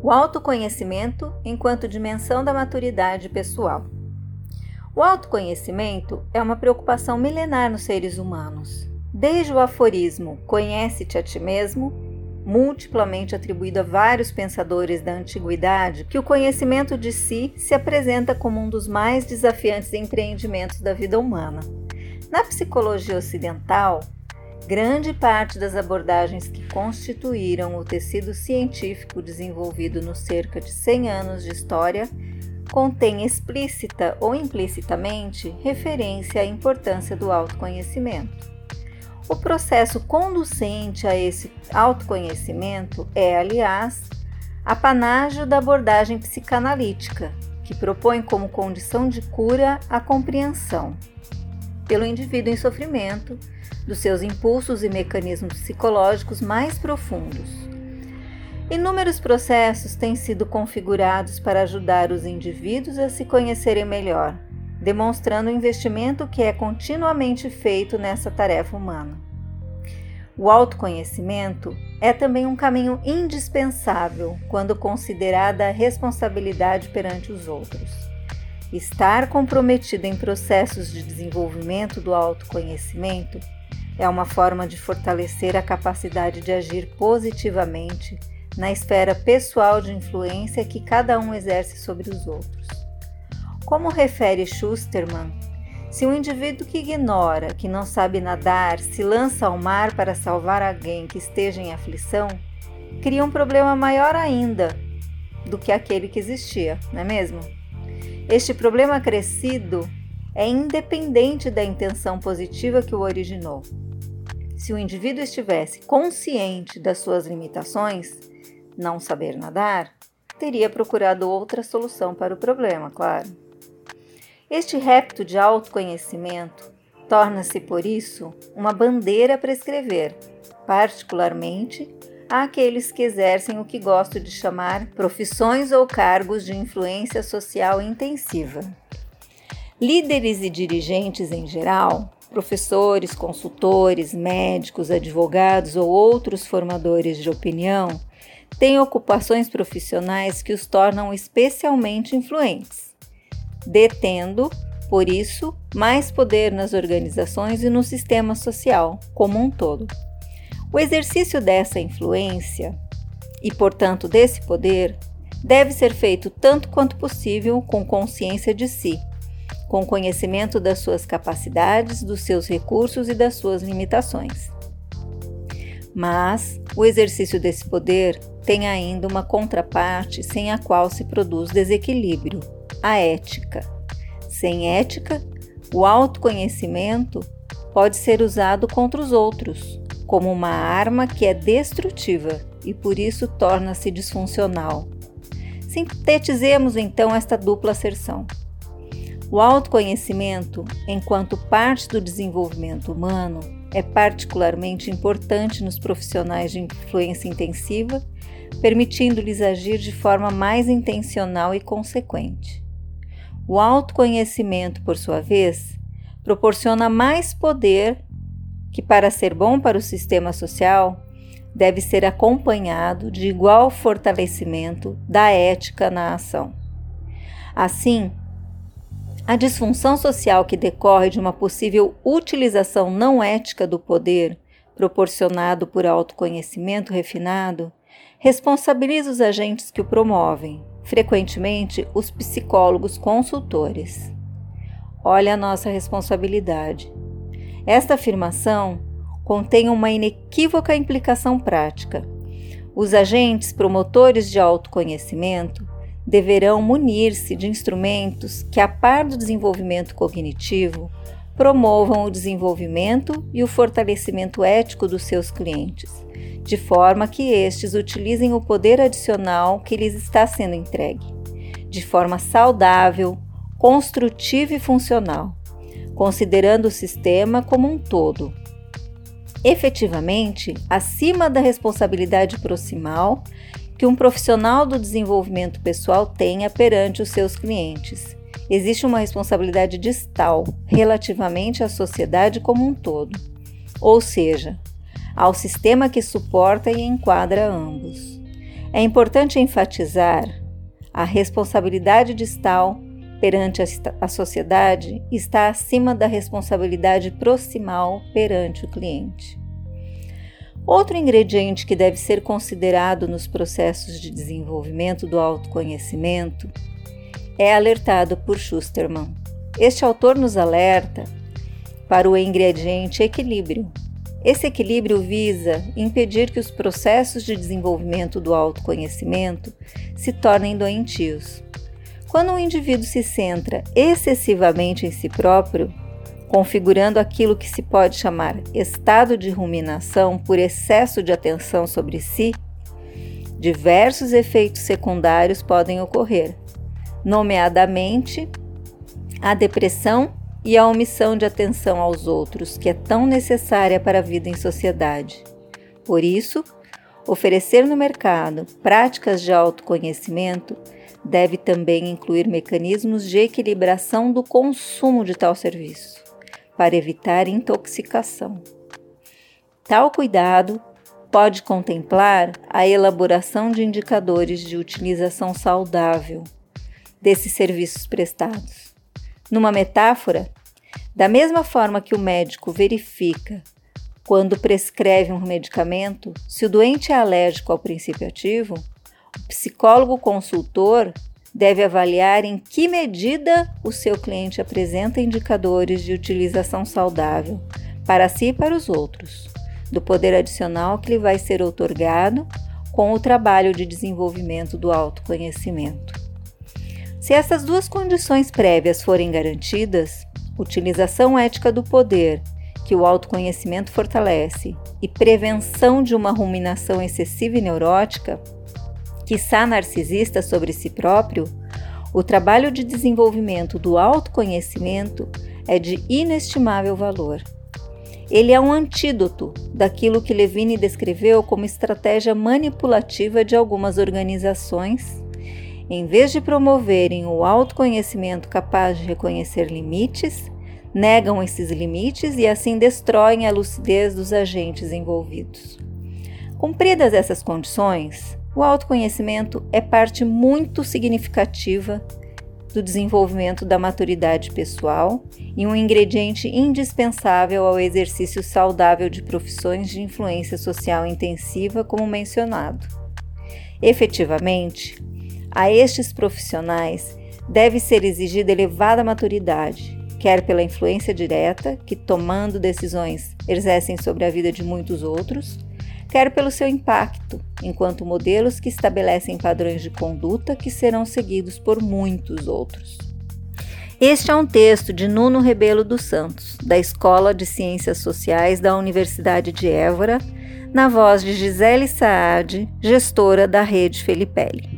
O autoconhecimento enquanto dimensão da maturidade pessoal. O autoconhecimento é uma preocupação milenar nos seres humanos. Desde o aforismo Conhece-te a ti mesmo, multiplamente atribuído a vários pensadores da antiguidade, que o conhecimento de si se apresenta como um dos mais desafiantes empreendimentos da vida humana. Na psicologia ocidental, Grande parte das abordagens que constituíram o tecido científico desenvolvido nos cerca de 100 anos de história contém explícita ou implicitamente referência à importância do autoconhecimento. O processo conducente a esse autoconhecimento é, aliás, apanágio da abordagem psicanalítica, que propõe como condição de cura a compreensão, pelo indivíduo em sofrimento, dos seus impulsos e mecanismos psicológicos mais profundos. Inúmeros processos têm sido configurados para ajudar os indivíduos a se conhecerem melhor, demonstrando o investimento que é continuamente feito nessa tarefa humana. O autoconhecimento é também um caminho indispensável quando considerada a responsabilidade perante os outros. Estar comprometido em processos de desenvolvimento do autoconhecimento é uma forma de fortalecer a capacidade de agir positivamente na esfera pessoal de influência que cada um exerce sobre os outros. Como refere Schusterman, se um indivíduo que ignora, que não sabe nadar, se lança ao mar para salvar alguém que esteja em aflição, cria um problema maior ainda do que aquele que existia, não é mesmo? Este problema crescido é independente da intenção positiva que o originou. Se o indivíduo estivesse consciente das suas limitações, não saber nadar, teria procurado outra solução para o problema, claro. Este repto de autoconhecimento torna-se, por isso, uma bandeira para escrever, particularmente àqueles que exercem o que gosto de chamar profissões ou cargos de influência social intensiva. Líderes e dirigentes em geral professores, consultores, médicos, advogados ou outros formadores de opinião têm ocupações profissionais que os tornam especialmente influentes, detendo, por isso, mais poder nas organizações e no sistema social como um todo. O exercício dessa influência e, portanto, desse poder deve ser feito tanto quanto possível com consciência de si com conhecimento das suas capacidades, dos seus recursos e das suas limitações. Mas o exercício desse poder tem ainda uma contraparte sem a qual se produz desequilíbrio: a ética. Sem ética, o autoconhecimento pode ser usado contra os outros, como uma arma que é destrutiva e por isso torna-se disfuncional. Sintetizemos então esta dupla asserção. O autoconhecimento, enquanto parte do desenvolvimento humano, é particularmente importante nos profissionais de influência intensiva, permitindo-lhes agir de forma mais intencional e consequente. O autoconhecimento, por sua vez, proporciona mais poder que, para ser bom para o sistema social, deve ser acompanhado de igual fortalecimento da ética na ação. Assim, a disfunção social que decorre de uma possível utilização não ética do poder, proporcionado por autoconhecimento refinado, responsabiliza os agentes que o promovem, frequentemente os psicólogos consultores. Olha a nossa responsabilidade. Esta afirmação contém uma inequívoca implicação prática. Os agentes promotores de autoconhecimento deverão munir-se de instrumentos que, a par do desenvolvimento cognitivo, promovam o desenvolvimento e o fortalecimento ético dos seus clientes, de forma que estes utilizem o poder adicional que lhes está sendo entregue, de forma saudável, construtiva e funcional, considerando o sistema como um todo. Efetivamente, acima da responsabilidade proximal que um profissional do desenvolvimento pessoal tenha perante os seus clientes. Existe uma responsabilidade distal relativamente à sociedade como um todo. Ou seja, ao sistema que suporta e enquadra ambos. É importante enfatizar a responsabilidade distal perante a sociedade está acima da responsabilidade proximal perante o cliente. Outro ingrediente que deve ser considerado nos processos de desenvolvimento do autoconhecimento é alertado por Schusterman. Este autor nos alerta para o ingrediente equilíbrio. Esse equilíbrio visa impedir que os processos de desenvolvimento do autoconhecimento se tornem doentios. Quando um indivíduo se centra excessivamente em si próprio, configurando aquilo que se pode chamar estado de ruminação por excesso de atenção sobre si, diversos efeitos secundários podem ocorrer, nomeadamente a depressão e a omissão de atenção aos outros, que é tão necessária para a vida em sociedade. Por isso, oferecer no mercado práticas de autoconhecimento deve também incluir mecanismos de equilibração do consumo de tal serviço, para evitar intoxicação. Tal cuidado pode contemplar a elaboração de indicadores de utilização saudável desses serviços prestados. Numa metáfora, da mesma forma que o médico verifica quando prescreve um medicamento se o doente é alérgico ao princípio ativo, o psicólogo consultor deve avaliar em que medida o seu cliente apresenta indicadores de utilização saudável para si e para os outros, do poder adicional que lhe vai ser otorgado com o trabalho de desenvolvimento do autoconhecimento. Se essas duas condições prévias forem garantidas, utilização ética do poder, que o autoconhecimento fortalece, e prevenção de uma ruminação excessiva e neurótica, quiçá narcisista sobre si próprio, o trabalho de desenvolvimento do autoconhecimento é de inestimável valor. Ele é um antídoto daquilo que Levine descreveu como estratégia manipulativa de algumas organizações, em vez de promoverem o autoconhecimento capaz de reconhecer limites, negam esses limites e assim destroem a lucidez dos agentes envolvidos. Cumpridas essas condições, o autoconhecimento é parte muito significativa do desenvolvimento da maturidade pessoal e um ingrediente indispensável ao exercício saudável de profissões de influência social intensiva, como mencionado. Efetivamente, a estes profissionais deve ser exigida elevada maturidade, quer pela influência direta, que tomando decisões exercem sobre a vida de muitos outros, quer pelo seu impacto, enquanto modelos que estabelecem padrões de conduta que serão seguidos por muitos outros. Este é um texto de Nuno Rebelo dos Santos, da Escola de Ciências Sociais da Universidade de Évora, na voz de Gisele Saad, gestora da Rede Felipelli.